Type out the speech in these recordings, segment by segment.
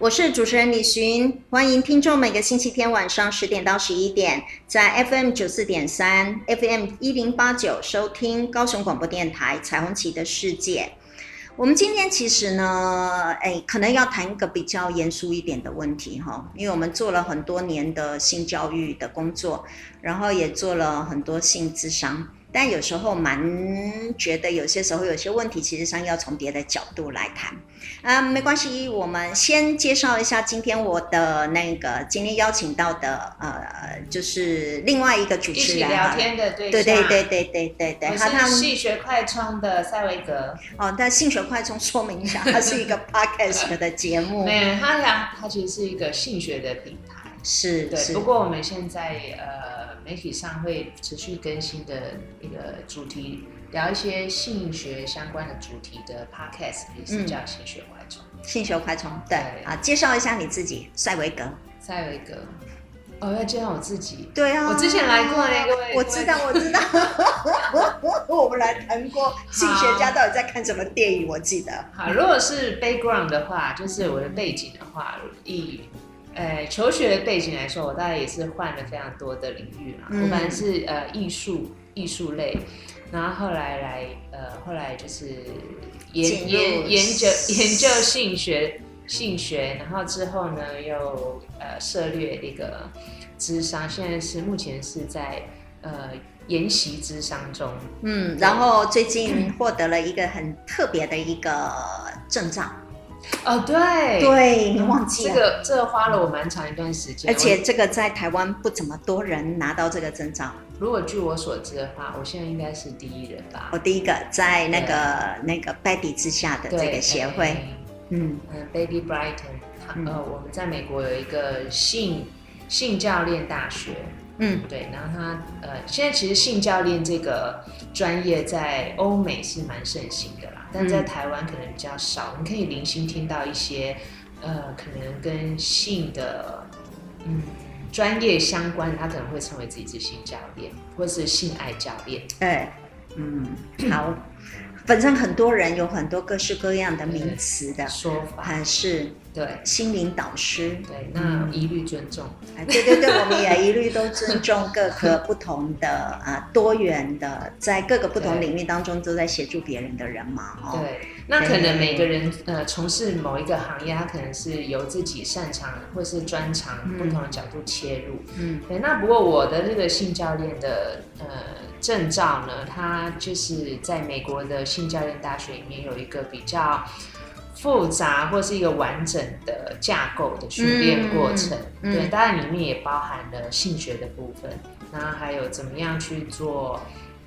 我是主持人李寻，欢迎听众每个星期天晚上十点到十一点，在 FM 九四点三、FM 一零八九收听高雄广播电台彩虹旗的世界。我们今天其实呢，哎，可能要谈一个比较严肃一点的问题哈，因为我们做了很多年的性教育的工作，然后也做了很多性咨商。但有时候蛮觉得，有些时候有些问题，其实上要从别的角度来谈。啊，没关系，我们先介绍一下今天我的那个今天邀请到的呃，就是另外一个主持人。聊天的对象。对对对对对对对。他是性学快充的赛维格。哦，但性学快充说明一下，它是一个 podcast 的节目。没有，他讲它其实是一个性学的品牌。是，对。不过我们现在呃。媒体上会持续更新的一个主题，聊一些性学相关的主题的 podcast，也是叫性学快充。嗯、性学快充，对啊，介绍一下你自己，赛维格。赛维格，哦，要介绍我自己。对啊，我之前来过那个位，我知道，我知道。我们来谈过性学家到底在看什么电影，我记得。好，如果是 background 的话，就是我的背景的话，以。呃，求学的背景来说，我大概也是换了非常多的领域嘛。嗯、我本来是呃艺术艺术类，然后后来来呃后来就是研研研究研究性学性学，然后之后呢又呃涉猎那个智商，现在是目前是在呃研习之商中。嗯，然后最近获得了一个很特别的一个证照。哦，对，对，你忘记了、嗯、这个，这个花了我蛮长一段时间，而且这个在台湾不怎么多人拿到这个证照。如果据我所知的话，我现在应该是第一人吧。我第一个在那个那个 Betty 之下的这个协会，嗯。嗯，Baby Brighton，呃，我们在美国有一个性性教练大学。嗯，对，然后他呃，现在其实性教练这个专业在欧美是蛮盛行的啦，但在台湾可能比较少。你可以零星听到一些呃，可能跟性的嗯专业相关，他可能会称为自己是性教练或是性爱教练。哎，嗯，好。反正很多人有很多各式各样的名词的说法，还是对心灵导师，对，那一律尊重。哎，对对对，我们也一律都尊重各个不同的啊多元的，在各个不同领域当中都在协助别人的人嘛。哦，对，那可能每个人呃从事某一个行业，他可能是由自己擅长或是专长不同的角度切入。嗯，对。那不过我的这个性教练的呃。证照呢，它就是在美国的性教练大学里面有一个比较复杂或是一个完整的架构的训练过程。嗯、对，当然里面也包含了性学的部分，然后还有怎么样去做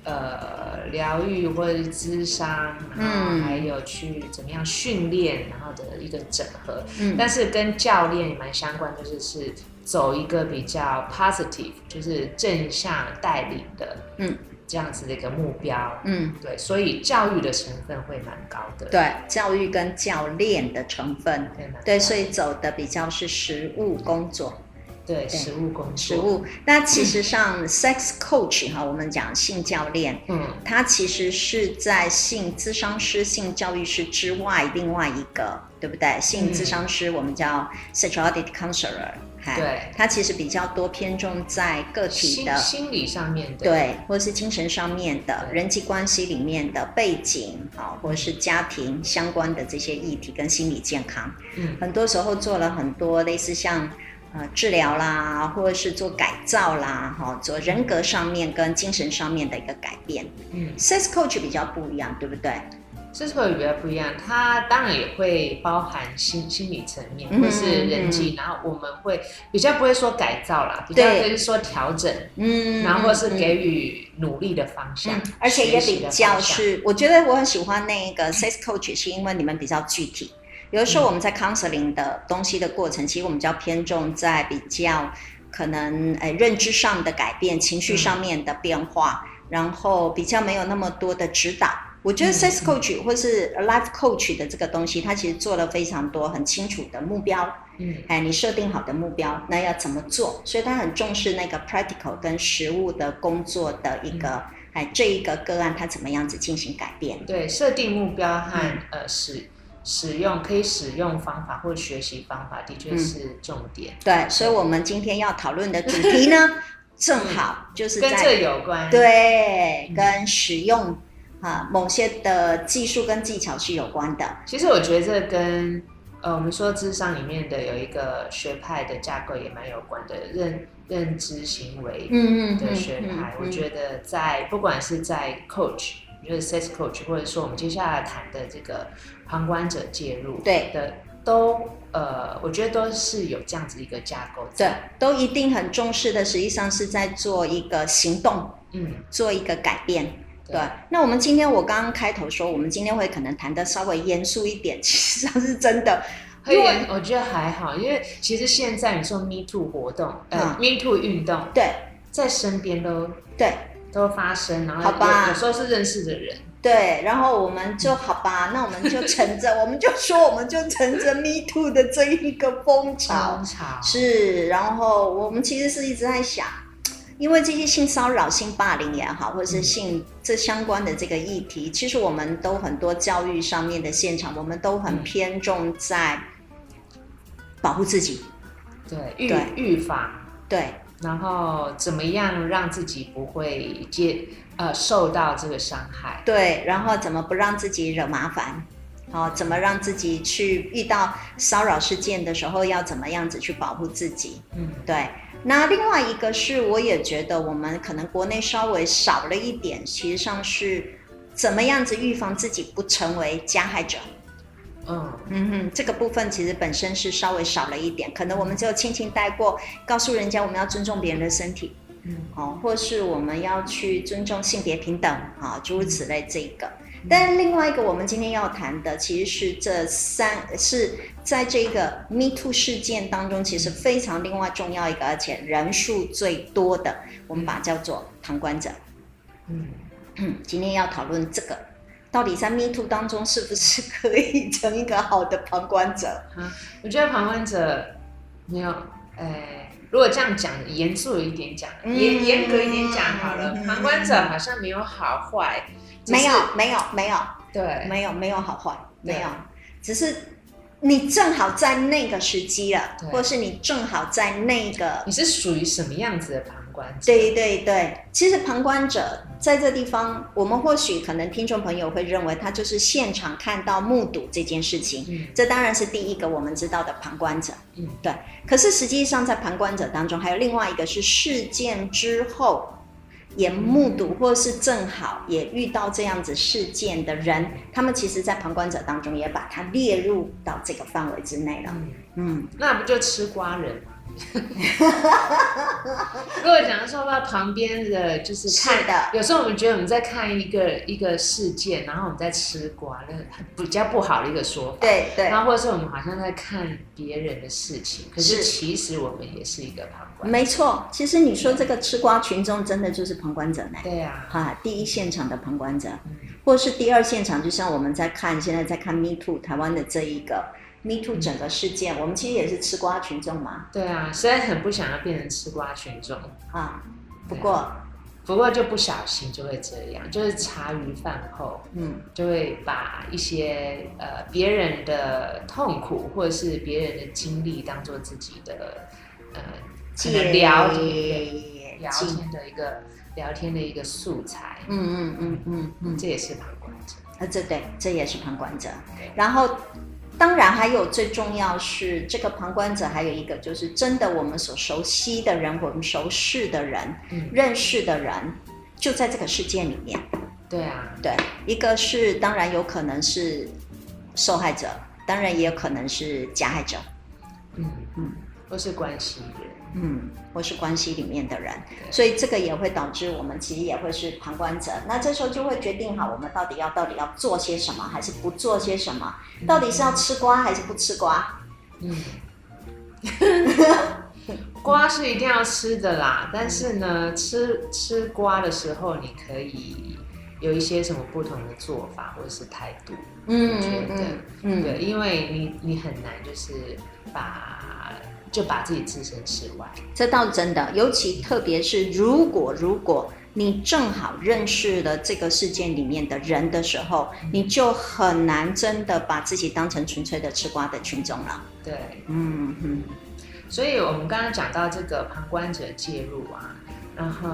呃疗愈或者是咨商，然后还有去怎么样训练，然后的一个整合。嗯，但是跟教练也蛮相关，就是是。走一个比较 positive，就是正向带领的，嗯，这样子的一个目标，嗯，对，所以教育的成分会蛮高的，对，教育跟教练的成分，对，对，所以走的比较是实务工作，对，实务工作，实务。那其实上 sex coach 哈，我们讲性教练，嗯，他其实是在性咨商师、性教育师之外另外一个，对不对？性咨商师我们叫 sexuality counselor。对，它其实比较多偏重在个体的心，心理上面的，对，或者是精神上面的人际关系里面的背景，好，或者是家庭相关的这些议题跟心理健康，嗯，很多时候做了很多类似像呃治疗啦，或者是做改造啦，哈，做人格上面跟精神上面的一个改变，嗯，sex coach 比较不一样，对不对？这是会比较不一样，它当然也会包含心心理层面或是人际，嗯、然后我们会比较不会说改造啦，比较会说调整，嗯，然后或是给予努力的方向，嗯、而且也比较是，我觉得我很喜欢那个 sex coach，是因为你们比较具体，有的时候我们在 counseling 的东西的过程，其实我们比较偏重在比较可能诶认知上的改变，情绪上面的变化，嗯、然后比较没有那么多的指导。我觉得 sex coach 或是 life coach 的这个东西，它其实做了非常多很清楚的目标，嗯，哎，你设定好的目标，那要怎么做？所以他很重视那个 practical 跟实务的工作的一个，嗯、哎，这一个个案它怎么样子进行改变？对，设定目标和、嗯、呃使使用可以使用方法或学习方法，的确是重点。嗯、对，所以我们今天要讨论的主题呢，正好就是在跟这有关，对，嗯、跟使用啊某些的技术跟技巧是有关的。其实我觉得这跟呃我们说智商里面的有一个学派的架构也蛮有关的，认认知行为的学派。嗯嗯嗯嗯、我觉得在不管是在 coach。就是 sex coach，或者说我们接下来谈的这个旁观者介入的，对的，都呃，我觉得都是有这样子一个架构，对，都一定很重视的，实际上是在做一个行动，嗯，做一个改变，对。那我们今天我刚刚开头说，我们今天会可能谈的稍微严肃一点，其实上是真的，因为我觉得还好，因为其实现在你说 Me Too 活动，呃、嗯、Me Too 运动，对，在身边都对。都发生，然后好吧，有时候是认识的人，对，然后我们就好吧，那我们就乘着，我们就说，我们就乘着 Me Too 的这一个风潮，风潮。是，然后我们其实是一直在想，因为这些性骚扰、性霸凌也好，或者是性、嗯、这相关的这个议题，其实我们都很多教育上面的现场，我们都很偏重在保护自己，对，预预防，对。然后怎么样让自己不会接呃受到这个伤害？对，然后怎么不让自己惹麻烦？好、哦，怎么让自己去遇到骚扰事件的时候要怎么样子去保护自己？嗯，对。那另外一个是，我也觉得我们可能国内稍微少了一点，其实上是怎么样子预防自己不成为加害者。嗯嗯哼，这个部分其实本身是稍微少了一点，可能我们只有轻轻带过，告诉人家我们要尊重别人的身体，嗯，哦，或是我们要去尊重性别平等啊，诸如此类这一个。但另外一个我们今天要谈的，其实是这三是在这个 Me Too 事件当中，其实非常另外重要一个，而且人数最多的，我们把它叫做旁观者。嗯，今天要讨论这个。到底在 Me Too 当中是不是可以成一个好的旁观者？啊，我觉得旁观者没有，哎，如果这样讲，严肃一点讲，严严格一点讲好了，嗯、旁观者好像没有好坏，没有，没有，没有，对，没有，没有好坏，没有，只是你正好在那个时机了，对。或是你正好在那个，你是属于什么样子的旁观者？对对对，其实旁观者在这地方，我们或许可能听众朋友会认为他就是现场看到、目睹这件事情，嗯，这当然是第一个我们知道的旁观者，嗯，对。可是实际上在旁观者当中，还有另外一个是事件之后也目睹，或是正好也遇到这样子事件的人，他们其实，在旁观者当中也把它列入到这个范围之内了，嗯，嗯，那不就吃瓜人？如果讲说到旁边的，就是看的，有时候我们觉得我们在看一个一个事件，然后我们在吃瓜，那比较不好的一个说法。对对。然后或者是我们好像在看别人的事情，可是其实我们也是一个旁观。没错，其实你说这个吃瓜群众真的就是旁观者呢？对呀、啊。哈，第一现场的旁观者，或是第二现场，就像我们在看现在在看 Me Too 台湾的这一个。Me Too 整个事件，嗯、我们其实也是吃瓜群众嘛。对啊，实在很不想要变成吃瓜群众啊。不过，不过就不小心就会这样，就是茶余饭后，嗯，就会把一些呃别人的痛苦或者是别人的经历当做自己的呃聊天聊天的一个聊天的一个素材。嗯嗯嗯嗯嗯，这也是旁观者。啊，这对，这也是旁观者。对然后。当然，还有最重要是这个旁观者，还有一个就是真的我们所熟悉的人，我们熟识的人，嗯、认识的人，就在这个世界里面。对啊，对，一个是当然有可能是受害者，当然也有可能是加害者。嗯嗯，都是关系人。嗯，或是关系里面的人，所以这个也会导致我们其实也会是旁观者。那这时候就会决定好，我们到底要到底要做些什么，还是不做些什么？到底是要吃瓜还是不吃瓜？嗯，瓜是一定要吃的啦，但是呢，吃吃瓜的时候，你可以有一些什么不同的做法或者是态度？嗯，我觉得，嗯，嗯对，因为你你很难就是把。就把自己置身事外，这倒真的。尤其特别是如果如果你正好认识了这个事件里面的人的时候，你就很难真的把自己当成纯粹的吃瓜的群众了。对，嗯嗯。所以我们刚刚讲到这个旁观者介入啊，然后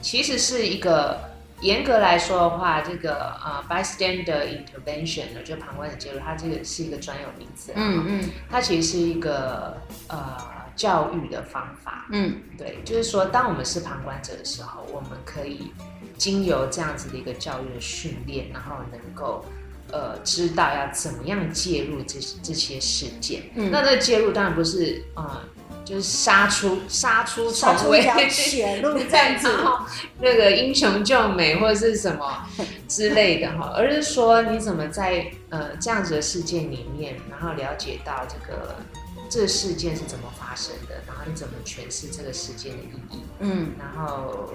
其实是一个严格来说的话，这个呃 bystander intervention 呢，就旁观者介入，它这个是一个专有名词。嗯嗯。它其实是一个呃。教育的方法，嗯，对，就是说，当我们是旁观者的时候，我们可以经由这样子的一个教育的训练，然后能够呃知道要怎么样介入这这些事件。嗯，那这介入当然不是呃，就是杀出杀出重围，血路 这样子，那个英雄救美或者是什么之类的哈，而是说你怎么在呃这样子的事件里面，然后了解到这个。这个事件是怎么发生的？然后你怎么诠释这个事件的意义？嗯，然后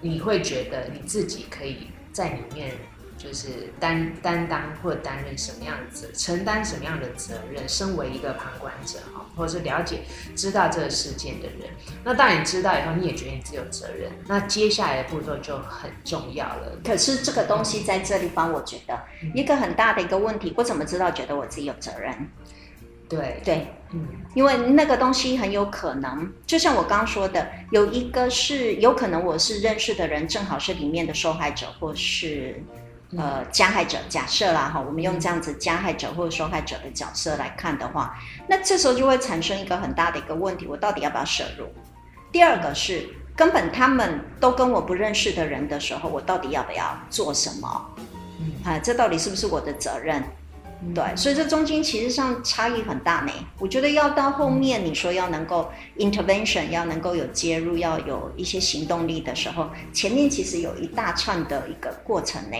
你会觉得你自己可以在里面就是担担当或者担任什么样的责，承担什么样的责任？身为一个旁观者哈，或者是了解知道这个事件的人，那当你知道以后，你也觉得你自己有责任。那接下来的步骤就很重要了。可是这个东西在这里方我觉得一个很大的一个问题，我怎么知道觉得我自己有责任？对对，嗯，因为那个东西很有可能，就像我刚刚说的，有一个是有可能我是认识的人，正好是里面的受害者或是呃加害者。假设啦哈，我们用这样子加害者或者受害者的角色来看的话，那这时候就会产生一个很大的一个问题：我到底要不要涉入？第二个是根本他们都跟我不认识的人的时候，我到底要不要做什么？嗯，啊，这到底是不是我的责任？对，所以这中间其实上差异很大呢。我觉得要到后面你说要能够 intervention，要能够有介入，要有一些行动力的时候，前面其实有一大串的一个过程呢。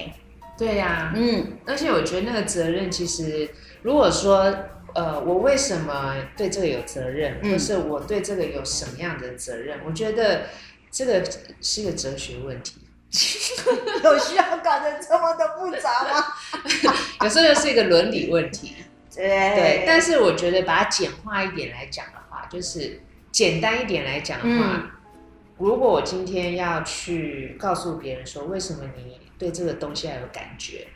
对呀、啊，嗯，而且我觉得那个责任其实，如果说呃，我为什么对这个有责任，或是我对这个有什么样的责任，我觉得这个是一个哲学问题。有需要搞得这么的复杂吗？有时候是一个伦理问题。对，对，但是我觉得把它简化一点来讲的话，就是简单一点来讲的话，嗯、如果我今天要去告诉别人说，为什么你对这个东西要有感觉，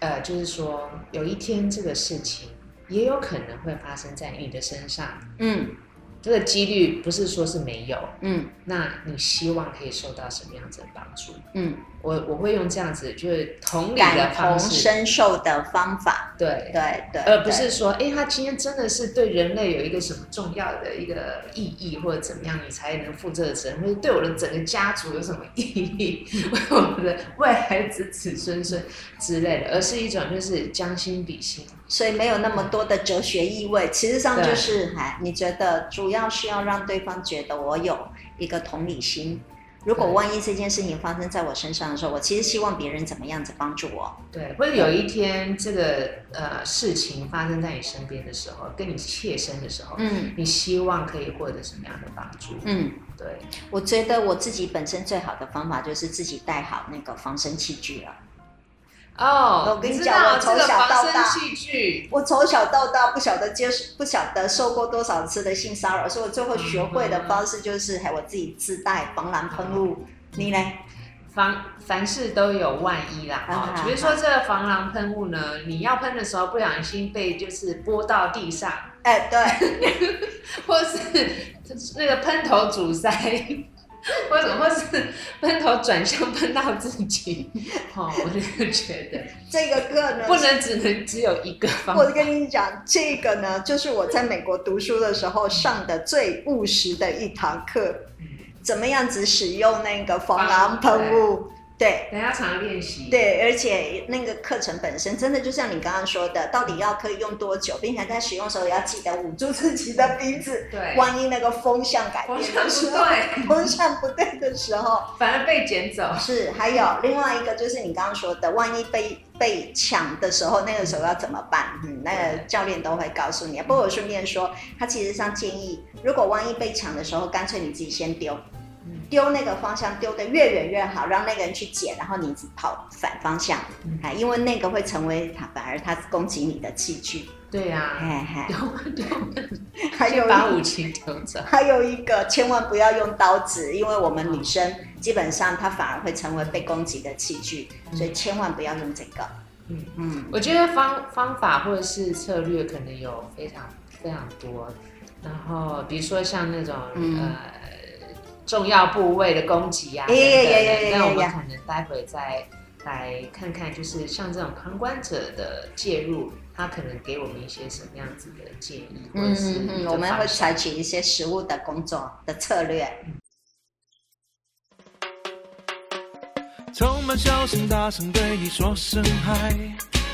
呃，就是说有一天这个事情也有可能会发生在你的身上。嗯。这个几率不是说是没有，嗯，那你希望可以受到什么样子的帮助？嗯，我我会用这样子，就是同理的方式，感同身受的方法，对对对，而不是说，哎，他今天真的是对人类有一个什么重要的一个意义，或者怎么样，你才能负这个责任？或者对我的整个家族有什么意义？为我们的未来子子孙孙之类的，而是一种就是将心比心。所以没有那么多的哲学意味，其实上就是，哎，你觉得主要是要让对方觉得我有一个同理心。如果万一这件事情发生在我身上的时候，我其实希望别人怎么样子帮助我。对，或者有一天这个呃事情发生在你身边的时候，跟你切身的时候，嗯，你希望可以获得什么样的帮助？嗯，对，我觉得我自己本身最好的方法就是自己带好那个防身器具了。哦，oh, 我跟你讲，我从小到大，这我从小到大不晓得接不晓得受过多少次的性骚扰，所以我最后学会的方式就是，还我自己自带防狼喷雾。嗯、你呢？防凡事都有万一啦，哦，比如说这个防狼喷雾呢，你要喷的时候不小心被就是泼到地上，哎，对，或是那个喷头阻塞。或者或是喷头转向喷到自己，哦，我就觉得这个个呢，不能只能只有一个方法。我跟你讲，这个呢，就是我在美国读书的时候上的最务实的一堂课，嗯、怎么样子使用那个防狼喷雾。对，等下常练习。对，而且那个课程本身真的就像你刚刚说的，到底要可以用多久，并且在使用的时候要记得捂住自己的鼻子。对，万一那个风向改变的时候，风向不对 的时候，反而被捡走。是，还有另外一个就是你刚刚说的，万一被被抢的时候，那个时候要怎么办？嗯，那个教练都会告诉你。不过我顺便说，他其实上建议，如果万一被抢的时候，干脆你自己先丢。丢那个方向丢得越远越好，让那个人去捡，然后你跑反方向，哎、嗯，因为那个会成为他反而他攻击你的器具。对呀、啊，嘿嘿。丢丢，还有把武器丢走。还有一个，千万不要用刀子，因为我们女生基本上她反而会成为被攻击的器具，所以千万不要用这个。嗯。嗯，我觉得方方法或者是策略可能有非常非常多，然后比如说像那种、嗯、呃重要部位的攻击啊，那我们可能待会再来看看，就是像这种旁观者的介入，他可能给我们一些什么样子的建议，或者是嗯嗯，我们会采取一些实物的工作的策略。充满笑声，大声对你说声嗨，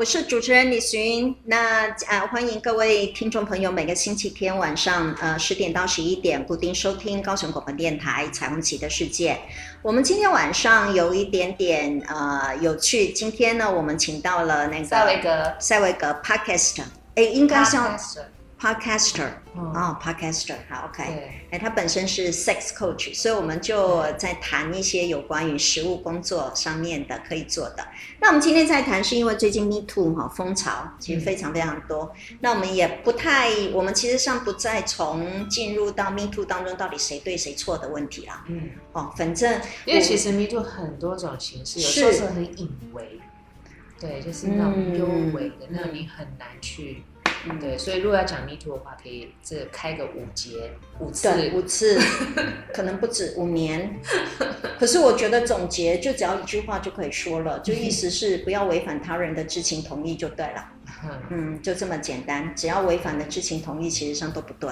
我是主持人李寻。那呃，欢迎各位听众朋友，每个星期天晚上呃十点到十一点固定收听高雄广播电台《彩虹旗的世界》。我们今天晚上有一点点呃有趣，今天呢，我们请到了那个赛维格，塞维格 Podcast，哎，应该像。Podcaster，哦、oh,，Podcaster，好，OK，哎，他本身是 Sex Coach，所以我们就在谈一些有关于实务工作上面的可以做的。那我们今天在谈，是因为最近 Me Too 哈风潮其实非常非常多，嗯、那我们也不太，我们其实上不再从进入到 Me Too 当中到底谁对谁错的问题啦。嗯，哦，反正因为其实 Me Too 很多种形式，有时候是很隐微，对，就是那种幽微的，那你很难去。嗯，对，所以如果要讲 Me Too 的话，可以这开个五节五次，对，五次，可能不止五年。可是我觉得总结就只要一句话就可以说了，就意思是不要违反他人的知情同意就对了。嗯，就这么简单，只要违反了知情同意，其实上都不对。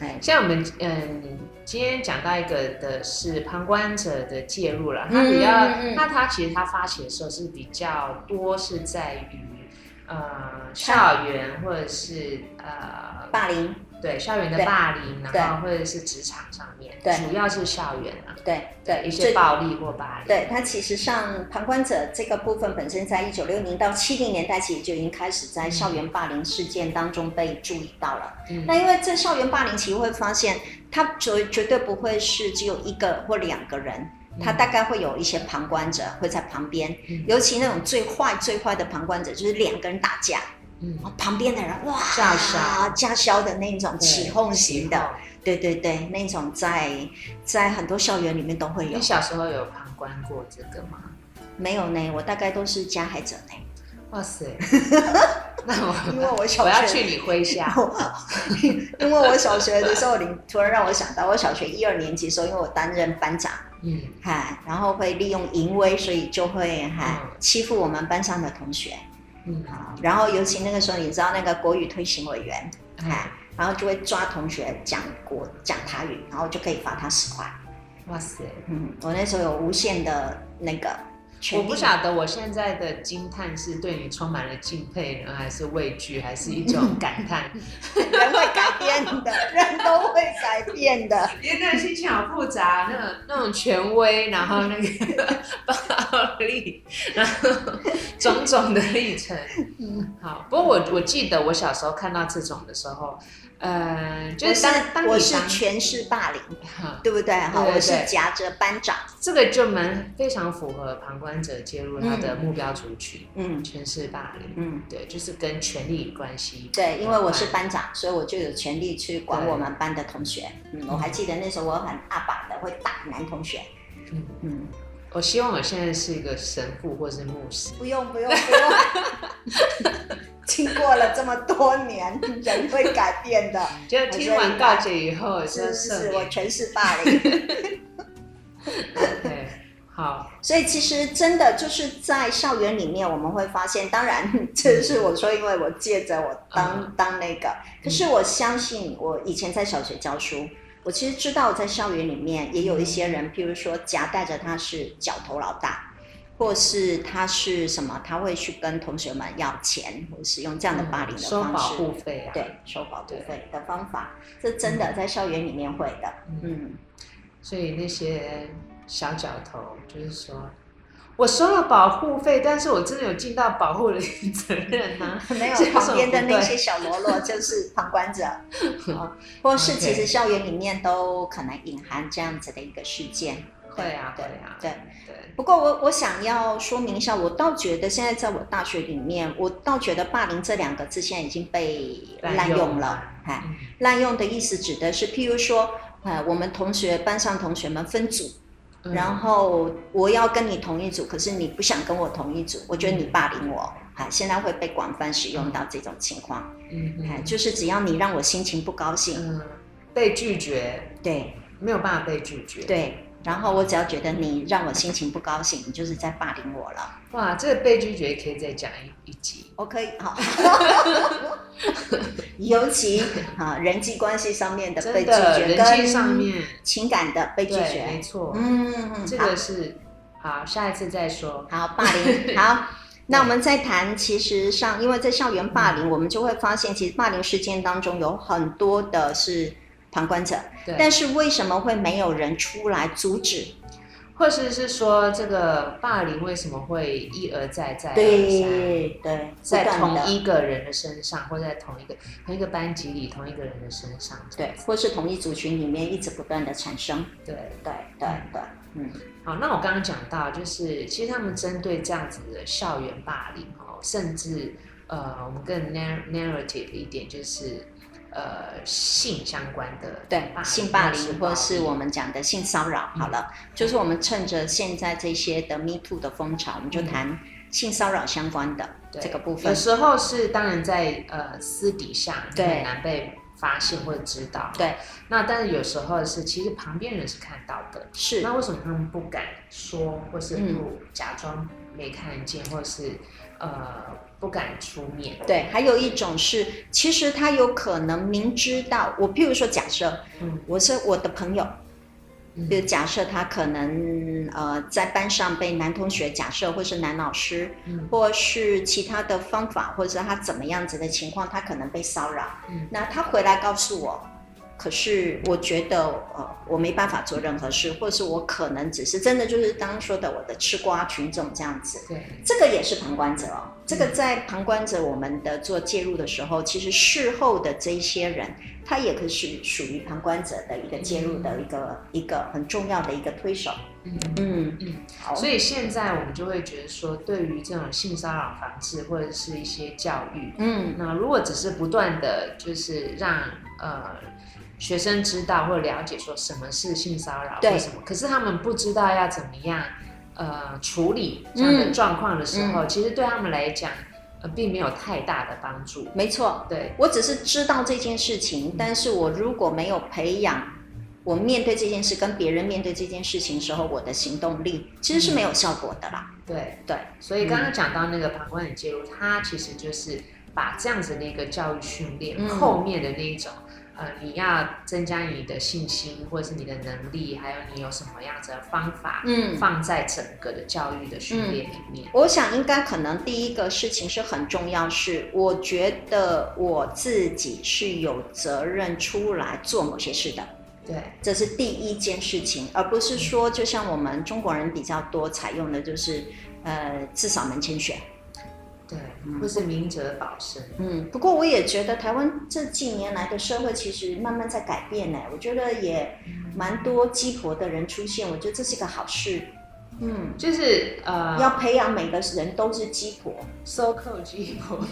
哎，像我们嗯，今天讲到一个的是旁观者的介入了，他比较，嗯、他他其实他发起的时候是比较多是在于。呃，校园或者是呃霸凌，对校园的霸凌，然后或者是职场上面，对，主要是校园啊，对对一些暴力或霸凌。对，它其实上旁观者这个部分本身，在一九六零到七零年代，其实就已经开始在校园霸凌事件当中被注意到了。嗯，那因为这校园霸凌，其实会发现，它绝绝对不会是只有一个或两个人。他大概会有一些旁观者会在旁边，嗯、尤其那种最坏最坏的旁观者，就是两个人打架，嗯，旁边的人哇叫嚣叫嚣的那种起哄型的，对对对，那种在在很多校园里面都会有。你小时候有旁观过这个吗？没有呢，我大概都是加害者呢。哇塞，那我因为我小学我要去你麾下，因为我小学的时候，你突然让我想到，我小学一二年级的时候，因为我担任班长。嗯，哈，然后会利用淫威，所以就会哈、嗯、欺负我们班上的同学，嗯，好，然后尤其那个时候，你知道那个国语推行委员，哈、嗯，然后就会抓同学讲国讲台语，然后就可以罚他十块。哇塞，嗯，我那时候有无限的那个。我不晓得我现在的惊叹是对你充满了敬佩呢，还是畏惧，还是一种感叹？人会改变的，人都会改变的。因为那个心情好复杂，那种那种权威，然后那个 暴力，然后种种的历程。嗯，好。不过我我记得我小时候看到这种的时候。呃，就是当，当我是权势霸凌，对不对？哈，我是夹着班长，这个就蛮非常符合旁观者介入他的目标族群。嗯，权势霸凌，嗯，对，就是跟权力关系。对，因为我是班长，所以我就有权利去管我们班的同学。嗯，我还记得那时候我很阿爸的，会打男同学。嗯嗯，我希望我现在是一个神父或是牧师。不用不用不用。经过了这么多年，人会改变的。就听完大姐以后，是是是，我全是霸凌。对，好。所以其实真的就是在校园里面，我们会发现，当然这是我说，因为我借着我当、嗯、当那个。可是我相信，我以前在小学教书，我其实知道在校园里面也有一些人，譬如说夹带着他是角头老大。或是他是什么？他会去跟同学们要钱，或是用这样的霸凌的方式，收保护费啊，对，收保护费的方法，这真的在校园里面会的。嗯，所以那些小角头就是说，我收了保护费，但是我真的有尽到保护的责任吗？没有，旁边的那些小喽啰就是旁观者，或是其实校园里面都可能隐含这样子的一个事件。对啊，对啊，对对。不过我我想要说明一下，我倒觉得现在在我大学里面，我倒觉得“霸凌”这两个字现在已经被滥用了。哎，滥用的意思指的是，譬如说，呃，我们同学班上同学们分组。然后我要跟你同一组，可是你不想跟我同一组，我觉得你霸凌我，啊，现在会被广泛使用到这种情况，嗯，嗯，就是只要你让我心情不高兴，嗯，被拒绝，对，没有办法被拒绝，对。然后我只要觉得你让我心情不高兴，你就是在霸凌我了。哇，这个被拒绝可以再讲一一集。我可以，好。尤其啊，人际关系上面的被拒绝，人际上面情感的被拒绝，没错。嗯，这个是好，下一次再说。好，霸凌。好，那我们再谈。其实上，因为在校园霸凌，我们就会发现，其实霸凌事件当中有很多的是。旁观者，对，但是为什么会没有人出来阻止，或者是说这个霸凌为什么会一而再再而三？对对，在同一个人的身上，或者在同一个同一个班级里，同一个人的身上，对，或是同一族群里面一直不断的产生，对对对对，嗯，好，那我刚刚讲到，就是其实他们针对这样子的校园霸凌哦，甚至呃，我们更 narrative 一点就是。呃，性相关的对性霸凌，或是我们讲的性骚扰，好了，嗯、就是我们趁着现在这些的 Me Too 的风潮，我们就谈性骚扰相关的这个部分。有时候是当然在呃私底下很难被发现或者知道，对。那但是有时候是其实旁边人是看到的，是。那为什么他们不敢说，或是不假装没看见，或是呃？不敢出面。对，还有一种是，其实他有可能明知道。我譬如说，假设，嗯，我是我的朋友，比如假设他可能呃在班上被男同学假设，或是男老师，嗯，或是其他的方法，或者是他怎么样子的情况，他可能被骚扰。嗯，那他回来告诉我。可是我觉得，呃，我没办法做任何事，或者是我可能只是真的就是刚刚说的我的吃瓜群众这样子。对，这个也是旁观者哦。这个在旁观者我们的做介入的时候，其实事后的这一些人，他也可以是属于旁观者的一个介入的一个、嗯、一个很重要的一个推手。嗯嗯嗯。好，所以现在我们就会觉得说，对于这种性骚扰防治或者是一些教育，嗯，那如果只是不断的就是让呃。学生知道或了解说什么是性骚扰，为什么？可是他们不知道要怎么样，呃，处理这样的状况的时候，嗯、其实对他们来讲，呃，并没有太大的帮助。没错，对，我只是知道这件事情，但是我如果没有培养我面对这件事跟别人面对这件事情时候，我的行动力其实是没有效果的啦。嗯、对。对，所以刚刚讲到那个旁观者介入，它其实就是把这样子的一个教育训练、嗯、后面的那一种。呃，你要增加你的信心，或者是你的能力，还有你有什么样子的方法，嗯，放在整个的教育的训练里面。嗯，我想应该可能第一个事情是很重要，是我觉得我自己是有责任出来做某些事的。对，这是第一件事情，而不是说就像我们中国人比较多采用的，就是呃，至少门前雪。对，或是明哲保身。嗯，不过我也觉得台湾这几年来的社会其实慢慢在改变呢。我觉得也蛮多鸡婆的人出现，我觉得这是一个好事。嗯，就是呃，要培养每个人都是鸡婆，so called 鸡婆。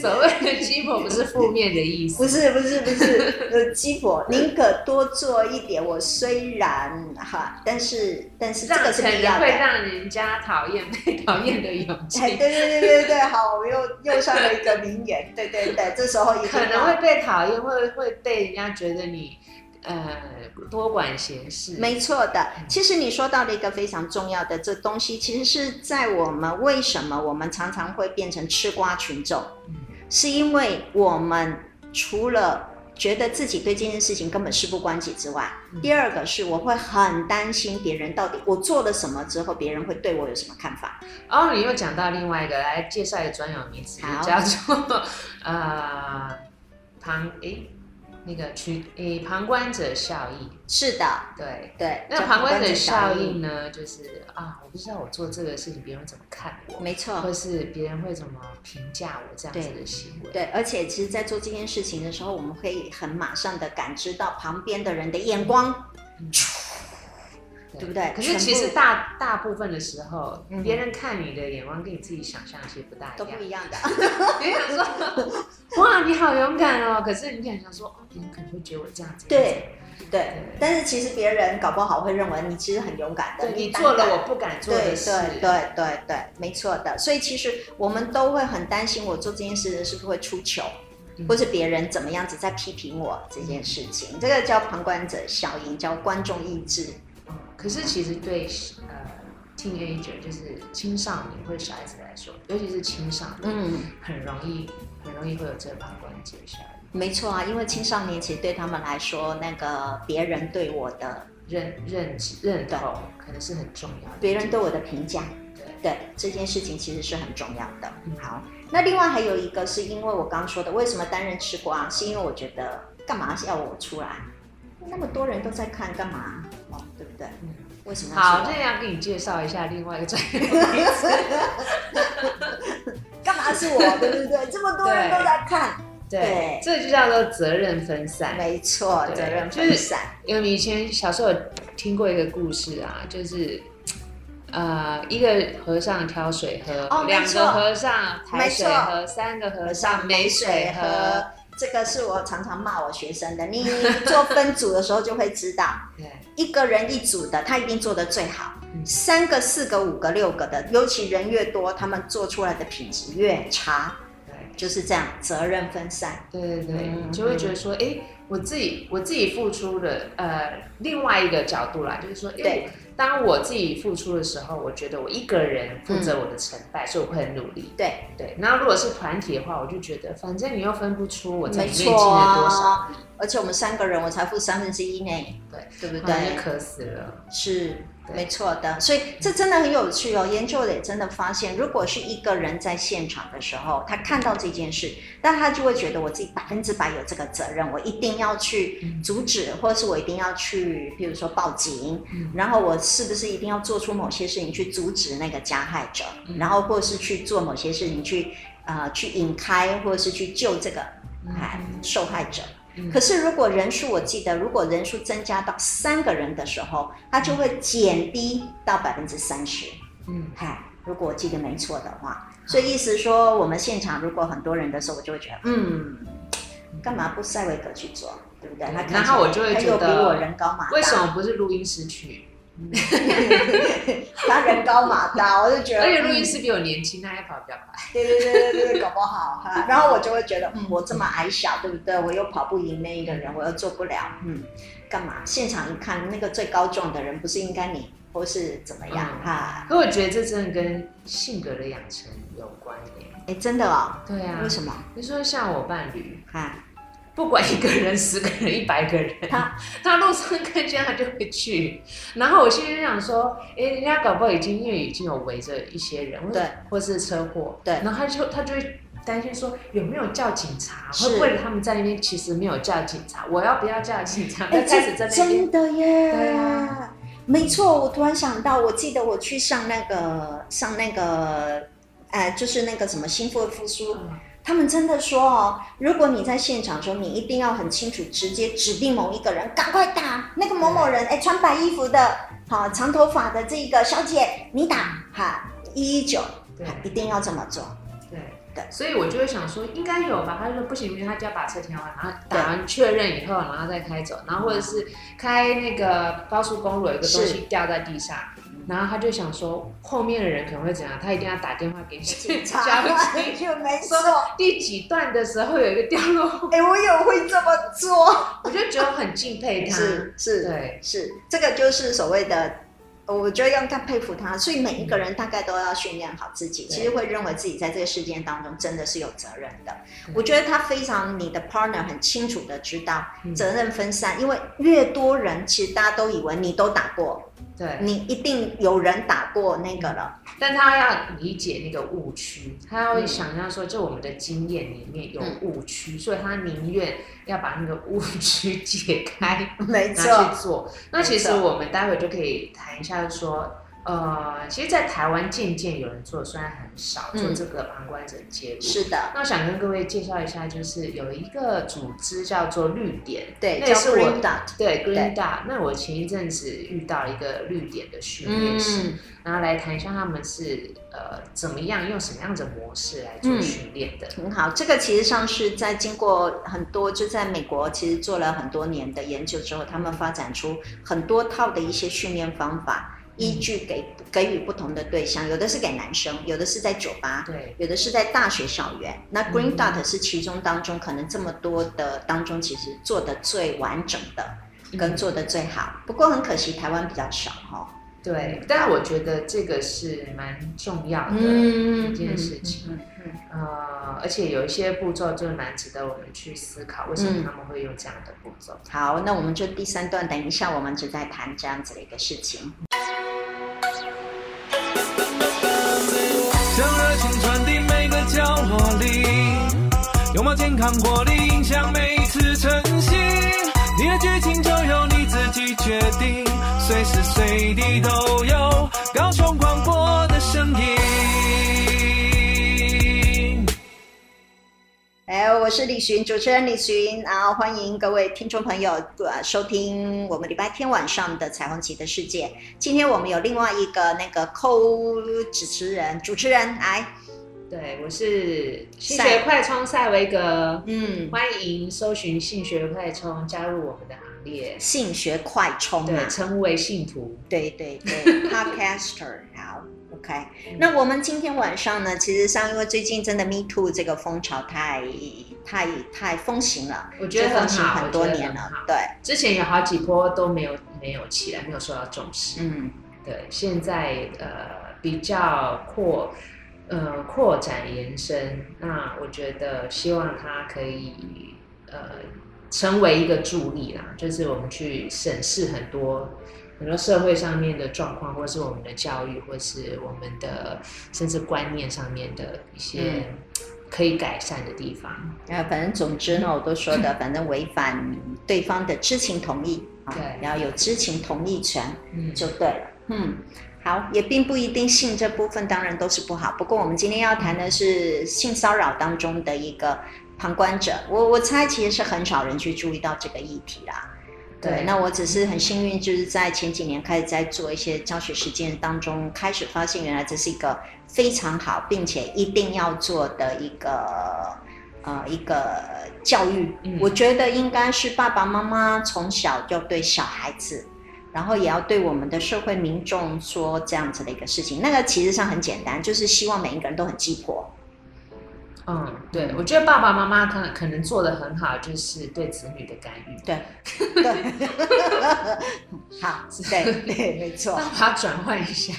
所谓的鸡婆不是负面的意思，不是不是不是，呃，鸡婆 宁可多做一点。我虽然哈，但是但是这个是必要的，会让人家讨厌被讨厌的勇气。对对对对对，好，我们又又上了一个名言。对对对，这时候可能会被讨厌，会会被人家觉得你。呃，多管闲事，没错的。其实你说到了一个非常重要的这东西，其实是在我们为什么我们常常会变成吃瓜群众，嗯、是因为我们除了觉得自己对这件事情根本事不关己之外，嗯、第二个是我会很担心别人到底我做了什么之后，别人会对我有什么看法。哦，你又讲到另外一个，来介绍一个专有名词，叫做呃旁诶。那个取诶旁观者效应。是的，对对。那旁观者效应呢，就是啊，我不知道我做这个事情别人怎么看我，没错，或是别人会怎么评价我这样子的行为。对，对，而且其实，在做这件事情的时候，我们可以很马上的感知到旁边的人的眼光。嗯对不对？可是其实大大部分的时候，嗯、别人看你的眼光跟你自己想象其实不大一样，都不一样的。别人说，哇，你好勇敢哦！可是你想想说，哦，别人可能会觉得我这样子。对对，但是其实别人搞不好会认为你其实很勇敢的，你做了我不敢做的事。对对对对对，没错的。所以其实我们都会很担心，我做这件事是不是会出糗，嗯、或是别人怎么样子在批评我这件事情。嗯、这个叫旁观者效应，叫观众意志。可是其实对呃，teenager 就是青少年或者小孩子来说，尤其是青少年，嗯，很容易很容易会有这个旁观者效应。没错啊，因为青少年其实对他们来说，那个别人对我的认认知认同可能是很重要的。别人对我的评价，对对，这件事情其实是很重要的。好，那另外还有一个是因为我刚刚说的，为什么单人吃瓜？是因为我觉得干嘛要我出来？那么多人都在看，干嘛？哦，对不对？嗯，好，这样给你介绍一下另外一个专业。干嘛是我？对不对？这么多人都在看，对，对这就叫做责任分散。没错，责任分散。因为你以前小时候有听过一个故事啊，就是呃，一个和尚挑水喝，哦，两个和尚抬水喝，三个和尚没水喝。这个是我常常骂我学生的，你做分组的时候就会知道，对，一个人一组的，他一定做得最好。嗯、三个、四个、五个、六个的，尤其人越多，他们做出来的品质越差。对，就是这样，责任分散。对对对，嗯、就会觉得说，哎、嗯，我自己我自己付出的，呃，另外一个角度来，就是说，对。当我自己付出的时候，我觉得我一个人负责我的成败，嗯、所以我会很努力。对对，然后如果是团体的话，我就觉得反正你又分不出我在里面进了多少、啊，而且我们三个人我才付三分之一呢，对对不对？渴死了，是。没错的，所以这真的很有趣哦。研究也真的发现，如果是一个人在现场的时候，他看到这件事，但他就会觉得我自己百分之百有这个责任，我一定要去阻止，或者是我一定要去，比如说报警，然后我是不是一定要做出某些事情去阻止那个加害者，然后或者是去做某些事情去呃去引开，或者是去救这个哎受害者。可是，如果人数，我记得，如果人数增加到三个人的时候，它就会减低到百分之三十。嗯，嗨，如果我记得没错的话，所以意思说，我们现场如果很多人的时候，我就会觉得，嗯，干嘛不赛维格去做，对不对？然后我就会觉得，比我人高马大，为什么不是录音师去？他人高马大，我就觉得，而且录音师比我年轻，他还跑比较快。对对对对对，搞不好哈。然后我就会觉得，嗯，我这么矮小，对不对？我又跑不赢那一个人，我又做不了，嗯，干嘛？现场一看，那个最高壮的人不是应该你，或是怎么样哈？可我觉得这真的跟性格的养成有关耶。哎，真的哦。对啊。为什么？比如说像我伴侣，哈。不管一个人、十个人、一百个人，他他路上看见他就会去。然后我心里就想说，哎，人家搞不好已经因为已经有围着一些人，对，或是车祸，对。然后他就他就会担心说，有没有叫警察？会不会他们在那边其实没有叫警察？我要不要叫警察？哎，这真的耶！对啊，没错。我突然想到，我记得我去上那个上那个，呃，就是那个什么心肺复苏。嗯他们真的说哦，如果你在现场说，你一定要很清楚，直接指定某一个人，赶快打那个某某人，哎，穿白衣服的，好长头发的这个小姐，你打哈一一九，对，一定要这么做，对。对，所以我就会想说，应该有吧？他就说不行，不行，他就要把车停完，然后打完确认以后，然后再开走，然后或者是开那个高速公路有一个东西掉在地上。然后他就想说，后面的人可能会怎样？他一定要打电话给警察，就没错。第几段的时候有一个掉落，哎，我也会这么做，我就觉得很敬佩他。是是，对，是这个就是所谓的，我觉得要更佩服他。所以每一个人大概都要训练好自己，其实会认为自己在这个事件当中真的是有责任的。我觉得他非常，你的 partner 很清楚的知道责任分散，因为越多人，其实大家都以为你都打过。对，你一定有人打过那个了，但他要理解那个误区，他要会想象说，就我们的经验里面有误区，嗯、所以他宁愿要把那个误区解开，没错，去做。那其实我们待会就可以谈一下说。呃，其实，在台湾渐渐有人做，虽然很少做这个旁观者介入。是的。那我想跟各位介绍一下，就是有一个组织叫做绿点，对，叫 Green Dot，对，Green Dot。那我前一阵子遇到一个绿点的训练师，然后来谈一下他们是呃怎么样用什么样的模式来做训练的。很好，这个其实上是在经过很多就在美国其实做了很多年的研究之后，他们发展出很多套的一些训练方法。依据给给予不同的对象，有的是给男生，有的是在酒吧，对，有的是在大学校园。那 Green Dot 是其中当中可能这么多的当中，其实做的最完整的，跟做的最好。不过很可惜，台湾比较少哈。对，但是我觉得这个是蛮重要的一件事情。呃，而且有一些步骤就蛮值得我们去思考，为什么他们会用这样的步骤。好，那我们就第三段，等一下我们就在谈这样子的一个事情。角落里，拥抱健康活力，影响每次晨曦。你的剧情就由你自己决定，随时随地都有高雄广播的声音。哎，我是李寻，主持人李寻，然后欢迎各位听众朋友呃收听我们礼拜天晚上的彩虹旗的世界。今天我们有另外一个那个 co 主持人，主持人来。对，我是性学快充赛维格，嗯，欢迎搜寻性学快充，加入我们的行列。性学快充，对，成为信徒，对对对，Podcaster，好，OK、嗯。那我们今天晚上呢，其实上因为最近真的 Me Too 这个风潮太太太风行了，我觉得很好，很多年了，对。之前有好几波都没有没有起来，没有受到重视，嗯，对。现在呃比较扩。呃，扩展延伸，那我觉得希望它可以呃成为一个助力啦，就是我们去审视很多很多社会上面的状况，或是我们的教育，或是我们的甚至观念上面的一些可以改善的地方。啊、嗯，反正总之呢，我都说的，反正违反对方的知情同意，对，然后有知情同意权，嗯，就对了，嗯。好，也并不一定性这部分当然都是不好。不过我们今天要谈的是性骚扰当中的一个旁观者。我我猜其实是很少人去注意到这个议题啦。对，那我只是很幸运，就是在前几年开始在做一些教学实践当中，开始发现原来这是一个非常好，并且一定要做的一个呃一个教育。嗯。我觉得应该是爸爸妈妈从小就对小孩子。然后也要对我们的社会民众说这样子的一个事情，那个其实上很简单，就是希望每一个人都很鸡婆。嗯，对，我觉得爸爸妈妈可能可能做的很好，就是对子女的干预。对，对，好，对对，没错。把它转换一下，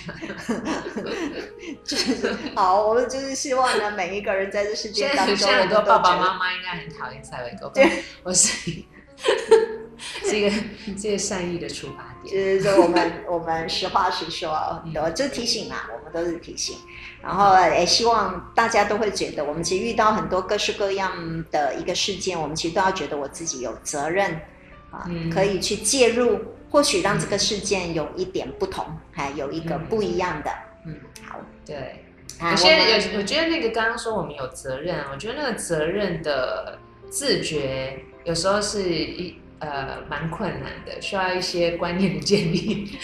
就是好，我们就是希望呢，每一个人在这世界当中，现在很多爸爸妈妈应该很讨厌赛维哥。对，我是。是一个这个善意的出发点，就是说我们我们实话实说，对，就提醒嘛，我们都是提醒，然后也希望大家都会觉得，我们其实遇到很多各式各样的一个事件，我们其实都要觉得我自己有责任啊，可以去介入，或许让这个事件有一点不同，还有一个不一样的，嗯，好，对，有些有，我觉得那个刚刚说我们有责任，我觉得那个责任的自觉有时候是一。呃，蛮困难的，需要一些观念的建立。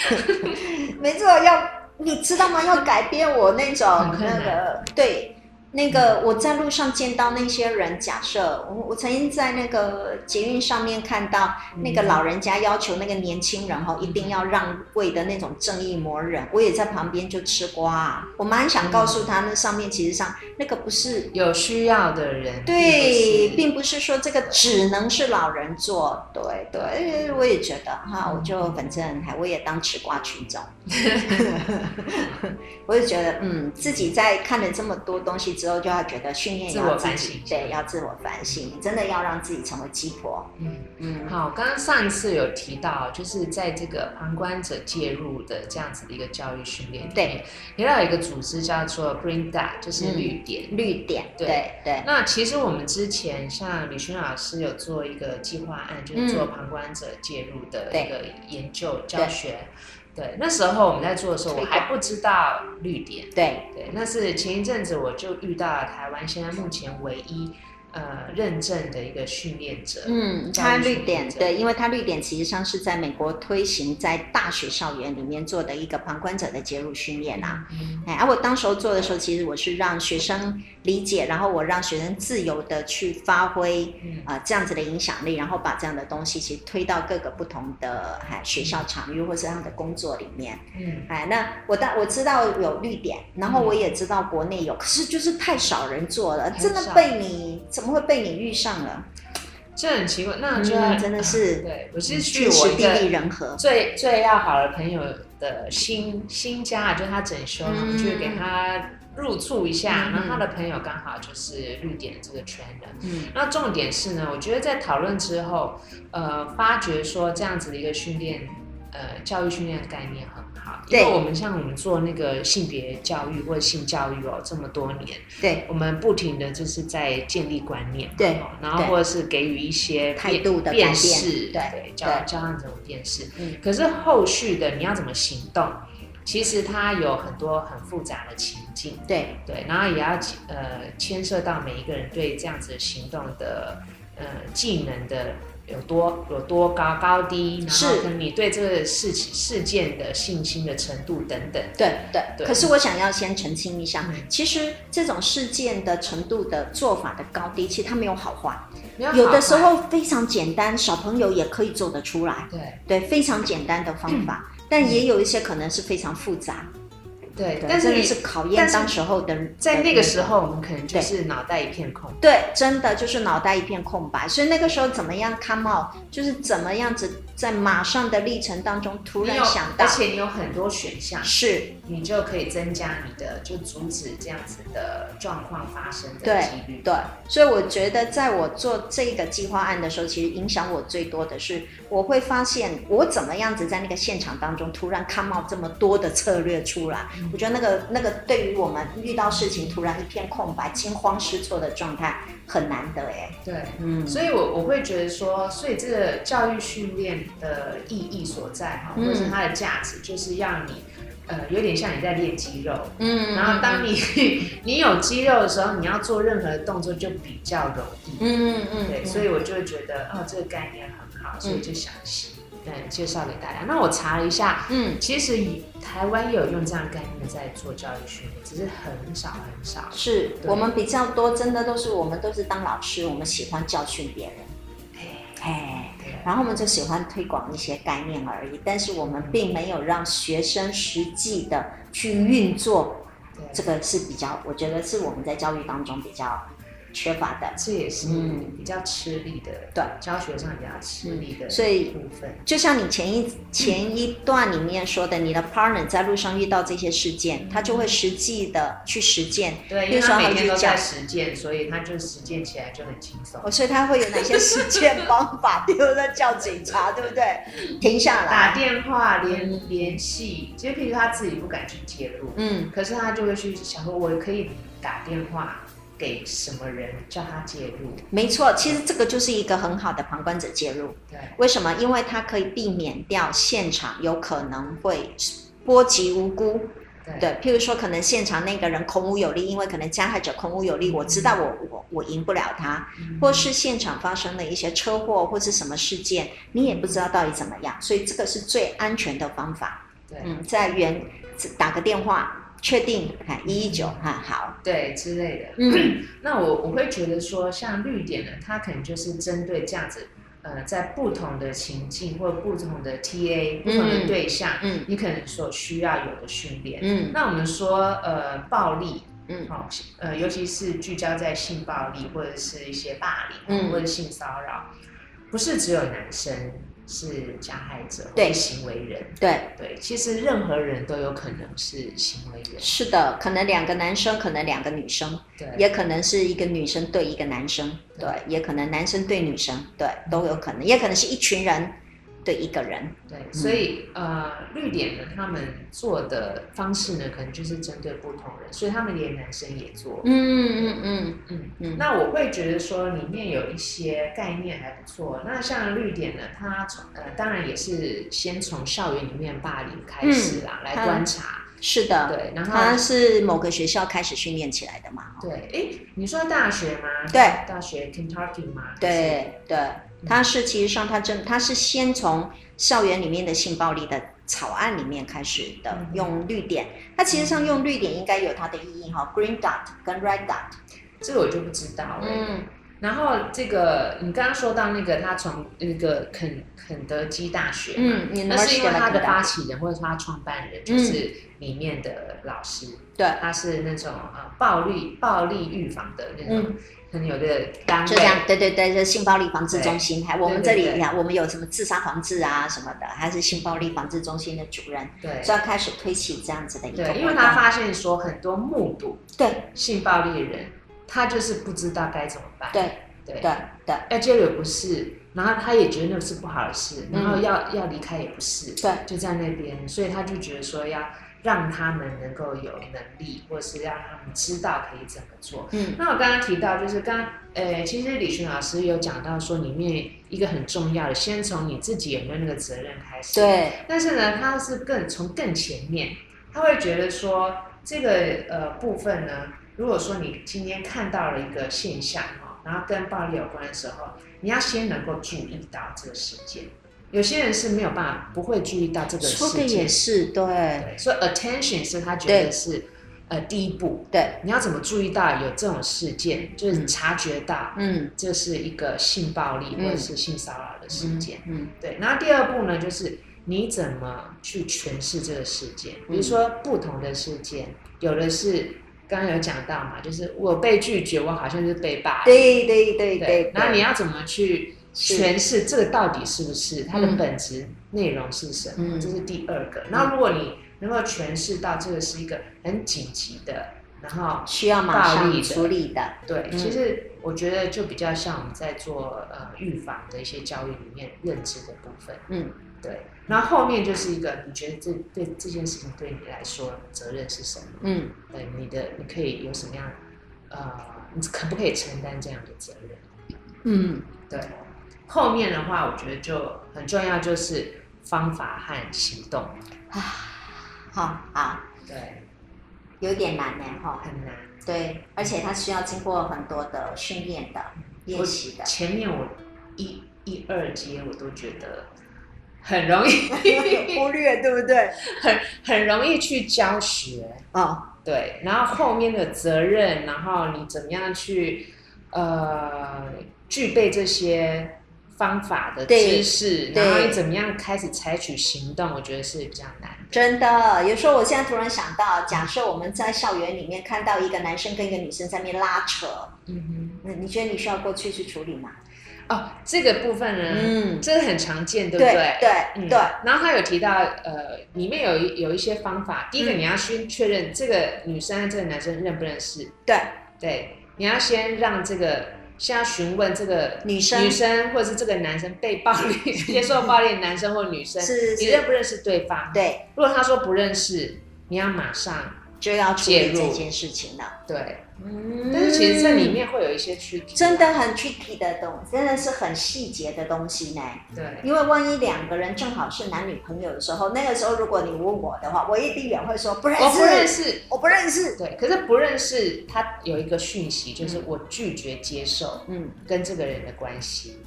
没错，要你知道吗？要改变我那种那个对。那个我在路上见到那些人，假设我我曾经在那个捷运上面看到那个老人家要求那个年轻人哈一定要让位的那种正义魔人，我也在旁边就吃瓜。啊。我蛮想告诉他，那上面其实上那个不是有需要的人，对，并不是。说这个只能是老人做，对对，我也觉得哈，我就反正还我也当吃瓜群众，我就觉得嗯，自己在看了这么多东西。之后就要觉得训练自我反省，对，要自我反省，你真的要让自己成为鸡婆。嗯嗯。好，刚刚上一次有提到，就是在这个旁观者介入的这样子的一个教育训练里面，对，提到一个组织叫做 Green Dot，就是绿点，嗯、绿点，对对，对。那其实我们之前像李勋老师有做一个计划案，就是做旁观者介入的一个研究教学。对，那时候我们在做的时候，我还不知道绿点。对对，那是前一阵子我就遇到了台湾现在目前唯一。呃，认证的一个训练者，嗯，他绿点，对，因为他绿点其实上是在美国推行，在大学校园里面做的一个旁观者的介入训练啊。嗯，哎，而我当时候做的时候，其实我是让学生理解，然后我让学生自由的去发挥，啊、呃，这样子的影响力，然后把这样的东西其实推到各个不同的哎学校场域或是他们的工作里面。嗯，哎，那我当我知道有绿点，然后我也知道国内有，可是就是太少人做了，真的被你。怎么会被你遇上了？这很奇怪，那就、嗯、真的是、啊、对，我是去我一个最最要好的朋友的新新家，就是他整修就给他入住一下，嗯、然后他的朋友刚好就是绿点这个 trainer。嗯，那重点是呢，我觉得在讨论之后，呃，发觉说这样子的一个训练，呃，教育训练的概念很好。因为我们像我们做那个性别教育或者性教育哦，这么多年，对，我们不停的就是在建立观念，对，然后或者是给予一些态度的辨识，对，对，教教他怎么辨识。嗯，可是后续的你要怎么行动，其实它有很多很复杂的情境，对对，然后也要呃牵涉到每一个人对这样子行动的呃技能的。有多有多高高低，然后跟你对这个事情事件的信心的程度等等。对对对。可是我想要先澄清一下，嗯、其实这种事件的程度的做法的高低，其实它没有好坏。没有好。有的时候非常简单，小朋友也可以做得出来。对对，非常简单的方法，嗯、但也有一些可能是非常复杂。对，对，但是你是考验当时候的，在那个时候，我们可能就是脑袋一片空。对，对，真的就是脑袋一片空白。所以那个时候怎么样 come out，就是怎么样子在马上的历程当中突然想到，而且你有很多选项，是你就可以增加你的，就阻止这样子的状况发生的几率。对，对，所以我觉得在我做这个计划案的时候，其实影响我最多的是，我会发现我怎么样子在那个现场当中突然 come out 这么多的策略出来。我觉得那个那个对于我们遇到事情突然一片空白、惊慌失措的状态很难得哎。对，嗯，所以我我会觉得说，所以这个教育训练的意义所在哈，或者是它的价值，就是让你呃有点像你在练肌肉，嗯，然后当你 你有肌肉的时候，你要做任何的动作就比较容易，嗯嗯嗯，对，所以我就会觉得哦，这个概念很好，所以就想起。嗯，介绍给大家。那我查了一下，嗯，其实台湾也有用这样概念在做教育训练，只是很少很少。是我们比较多，真的都是我们都是当老师，我们喜欢教训别人，哎，然后我们就喜欢推广一些概念而已，但是我们并没有让学生实际的去运作。对这个是比较，我觉得是我们在教育当中比较。缺乏的，这也是比较吃力的，对，教学上比较吃力的，所以部分，就像你前一前一段里面说的，你的 partner 在路上遇到这些事件，他就会实际的去实践，对，因为他每天都在实践，所以他就实践起来就很轻松。所以他会有哪些实践方法？比如说叫警察，对不对？停下来，打电话联联系，其实譬如他自己不敢去介入，嗯，可是他就会去想说，我可以打电话。给什么人叫他介入？没错，其实这个就是一个很好的旁观者介入。对，为什么？因为他可以避免掉现场有可能会波及无辜。对，对，譬如说，可能现场那个人孔武有力，因为可能加害者孔武有力，我知道我我我赢不了他，嗯、或是现场发生了一些车祸或是什么事件，你也不知道到底怎么样，所以这个是最安全的方法。对，嗯，在原打个电话。确定，哈，一一九，哈，好，对之类的。嗯，那我我会觉得说，像绿点呢，它可能就是针对这样子，呃，在不同的情境或不同的 TA、不同的对象，嗯，你可能所需要有的训练。嗯，那我们说，呃，暴力，嗯，好，呃，尤其是聚焦在性暴力或者是一些霸凌，嗯，或者性骚扰，不是只有男生。是加害者，对行为人，对。对，其实任何人都有可能是行为人。是的，可能两个男生，可能两个女生，对，也可能是一个女生对一个男生，对，对也可能男生对女生，对，都有可能，也可能是一群人。对一个人，对，所以、嗯、呃，绿点呢，他们做的方式呢，可能就是针对不同人，所以他们连男生也做。嗯嗯嗯嗯嗯。那我会觉得说，里面有一些概念还不错。那像绿点呢，他从呃，当然也是先从校园里面霸凌开始啦，嗯、来观察。是的，对，然后他是某个学校开始训练起来的嘛？对，哎，你说大学吗？对，大学 Kentucky 吗？对对。他是其实上，他真他是先从校园里面的性暴力的草案里面开始的，嗯、用绿点。他其实上用绿点应该有它的意义哈、嗯、，green dot 跟 red dot，这个我就不知道了。嗯，然后这个你刚刚说到那个，他从那个肯肯德基大学，嗯，那是因为他的发起人或者说他创办人就是里面的老师，对、嗯，他是那种呃暴力暴力预防的那种。嗯很有的单位，就这样，对对对，就性暴力防治中心，还我们这里，你看，我们有什么自杀防治啊什么的，还是性暴力防治中心的主任，对，就要开始推起这样子的一个。对，因为他发现说很多目睹对。性暴力的人，他就是不知道该怎么办，对对。对对，要介入也不是，然后他也觉得那是不好的事，然后要要离开也不是，对，就在那边，所以他就觉得说要。让他们能够有能力，或是让他们知道可以怎么做。嗯，那我刚刚提到，就是刚，呃，其实李寻老师有讲到说，里面一个很重要的，先从你自己有没有那个责任开始。对。但是呢，他是更从更前面，他会觉得说，这个呃部分呢，如果说你今天看到了一个现象哈，然后跟暴力有关的时候，你要先能够注意到这个事件。有些人是没有办法，不会注意到这个事情。说的也是，对。对，所以 attention 是他觉得是呃第一步。对，你要怎么注意到有这种事件，就是察觉到，嗯，这是一个性暴力或者是性骚扰的事件。嗯，对。然后第二步呢，就是你怎么去诠释这个事件。比如说不同的事件，有的是刚刚有讲到嘛，就是我被拒绝，我好像是被霸凌。对对对对。然后你要怎么去？诠释这个到底是不是它的本质内容是什么？嗯、这是第二个。那如果你能够诠释到这个是一个很紧急的，然后需要马上处理的，对，嗯、其实我觉得就比较像我们在做呃预防的一些教育里面认知的部分。嗯，对。那后后面就是一个，你觉得这对这件事情对你来说责任是什么？嗯，对，你的你可以有什么样呃，你可不可以承担这样的责任？嗯，对。后面的话，我觉得就很重要，就是方法和行动啊。好，好，对，有点难呢，哈，很难。对，而且它需要经过很多的训练的练习的。前面我一、一二阶我都觉得很容易 忽略，对不对？很很容易去教学啊，哦、对。然后后面的责任，然后你怎么样去呃具备这些。方法的知识，然后你怎么样开始采取行动？我觉得是比较难。真的，有时候我现在突然想到，假设我们在校园里面看到一个男生跟一个女生在那边拉扯，嗯你觉得你需要过去去处理吗？哦，这个部分呢，嗯，这个很常见，对不对？对对、嗯、对。然后他有提到，呃，里面有一有一些方法。第一个，你要先确认这个女生这个男生认不认识。对对，你要先让这个。先要询问这个女生，女生或者是这个男生被暴力、接受暴力的男生或女生，你认不认识对方？对，如果他说不认识，你要马上就要介入这件事情了。对。嗯，但是其实这里面会有一些 tricky，真的很 tricky 的东西，真的是很细节的东西呢。对，因为万一两个人正好是男女朋友的时候，那个时候如果你问我的话，我一定也会说不认识，我不认识，我不认识。对，可是不认识，他有一个讯息，就是我拒绝接受，嗯，跟这个人的关系。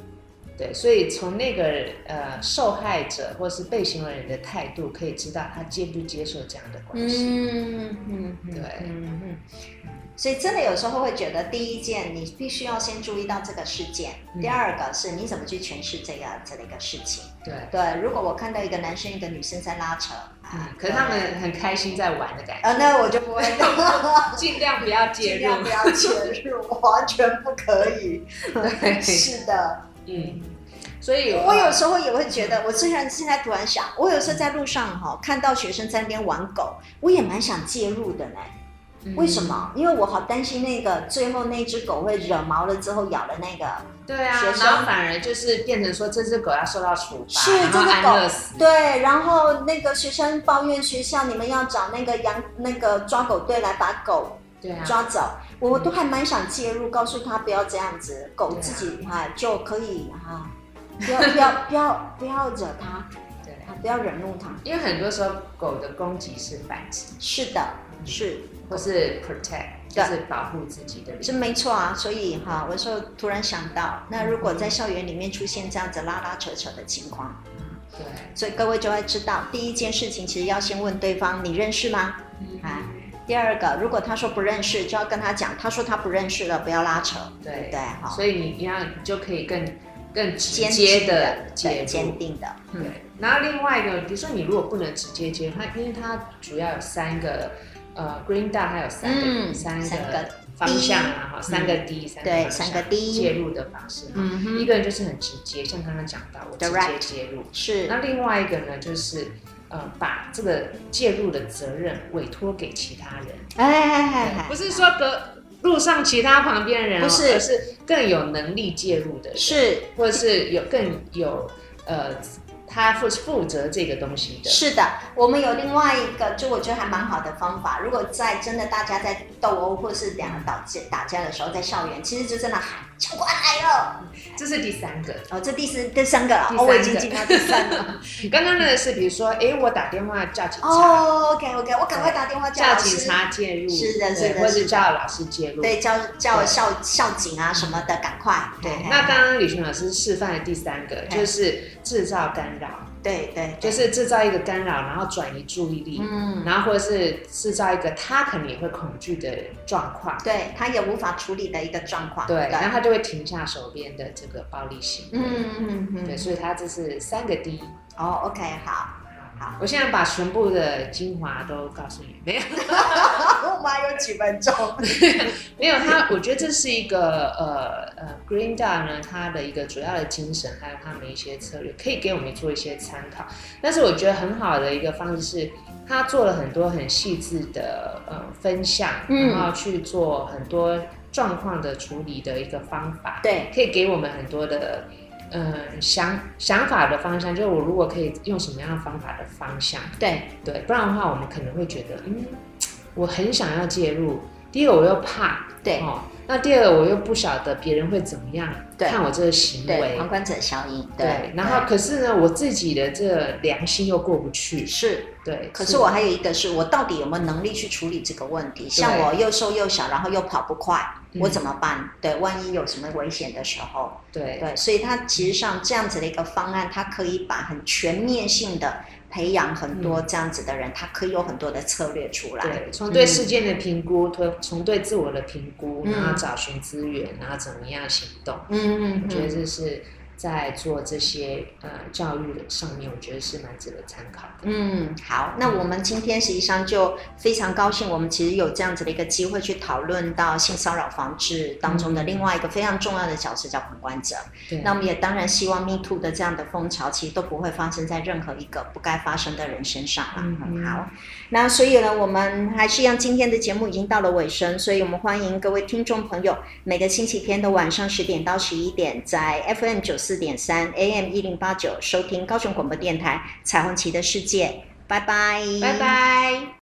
对，所以从那个呃受害者或是被行为人的态度，可以知道他接不接受这样的关系。嗯嗯，对，嗯嗯。所以真的有时候会觉得，第一件你必须要先注意到这个事件，嗯、第二个是你怎么去诠释这个这的一个事情。对对，如果我看到一个男生一个女生在拉扯，嗯、啊，可是他们很开心在玩的感觉，啊，那我就不会 尽量不要介入，尽量不要介入，完全不可以。对，是的。嗯，所以我有时候也会觉得，我虽然现在突然想，我有时候在路上哈看到学生在那边玩狗，我也蛮想介入的呢。为什么？因为我好担心那个最后那只狗会惹毛了之后咬了那个。对啊，然后反而就是变成说这只狗要受到处罚，是这只狗对，然后那个学生抱怨学校，你们要找那个养那个抓狗队来把狗抓走。啊、我都还蛮想介入，告诉他不要这样子，狗自己哈、啊、就可以哈，不要不要不要不要惹它，对，不要惹怒它，因为很多时候狗的攻击是反击。是的，是。或是 protect，就是保护自己的，是没错啊。所以哈，我说突然想到，那如果在校园里面出现这样子拉拉扯扯的情况，对，所以各位就会知道，第一件事情其实要先问对方，你认识吗？啊，第二个，如果他说不认识，就要跟他讲，他说他不认识了，不要拉扯，对对？哈，所以你一样就可以更更直接的、坚坚定的，对。然后另外一个，比如说你如果不能直接接，他因为他主要有三个。呃，Green Dot 还有三个、嗯、三个方向啊，哈，三个 D，三个对，三个 D 介入的方式。嗯哼，一个人就是很直接，像刚刚讲到，我直接介入。是。那另外一个呢，就是呃，把这个介入的责任委托给其他人。哎哎哎，不是说隔路上其他旁边的人，不是，而是更有能力介入的人，是，或者是有更有呃。他负负责这个东西的。是的，我们有另外一个，就我觉得还蛮好的方法。如果在真的大家在斗殴或是两个打架打架的时候，在校园，其实就真的喊教官来了。这是第三个哦，这第四第三个了，哦，我已经进到第三个。刚刚那个是比如说，哎，我打电话叫警察。哦，OK OK，我赶快打电话叫警察介入。是的，是的，或者叫老师介入。对，叫叫校校警啊什么的，赶快。对。那刚刚李群老师示范的第三个就是制造干扰。对对，就是制造一个干扰，然后转移注意力，嗯，然后或者是制造一个他可能也会恐惧的状况，对，他也无法处理的一个状况，对，然后他就会停下手边的这个暴力行为，嗯嗯嗯，对，所以他这是三个 D，哦，OK，好。好，我现在把全部的精华都告诉你，没有，我妈有几分钟，没有他，我觉得这是一个呃呃，Green Dot 呢，它的一个主要的精神，还有他们一些策略，可以给我们做一些参考。但是我觉得很好的一个方式是，他做了很多很细致的呃分享，然后去做很多状况的处理的一个方法，对，可以给我们很多的。嗯，想想法的方向，就是我如果可以用什么样的方法的方向，对。对，不然的话，我们可能会觉得，嗯，我很想要介入，第一个我又怕，对。哦，那第二个我又不晓得别人会怎么样看我这个行为，旁观者效应，对，然后可是呢，我自己的这个良心又过不去，是。对，可是我还有一个是我到底有没有能力去处理这个问题？像我又瘦又小，然后又跑不快。我怎么办？对，万一有什么危险的时候，对。对，所以它其实上这样子的一个方案，它可以把很全面性的培养很多这样子的人，他可以有很多的策略出来。对，从对事件的评估，从从对自我的评估，然后找寻资源，然后怎么样行动。嗯嗯，我觉得这是。在做这些呃教育的上面，我觉得是蛮值得参考的。嗯，好，那我们今天实际上就非常高兴，我们其实有这样子的一个机会去讨论到性骚扰防治当中的另外一个非常重要的角色，叫旁观者。对，那我们也当然希望 Me Too 的这样的风潮，其实都不会发生在任何一个不该发生的人身上了。嗯，嗯，好，那所以呢，我们还是一样，今天的节目已经到了尾声，所以我们欢迎各位听众朋友，每个星期天的晚上十点到十一点，在 FM 九四点三 AM 一零八九收听高雄广播电台彩虹旗的世界，拜拜，拜拜。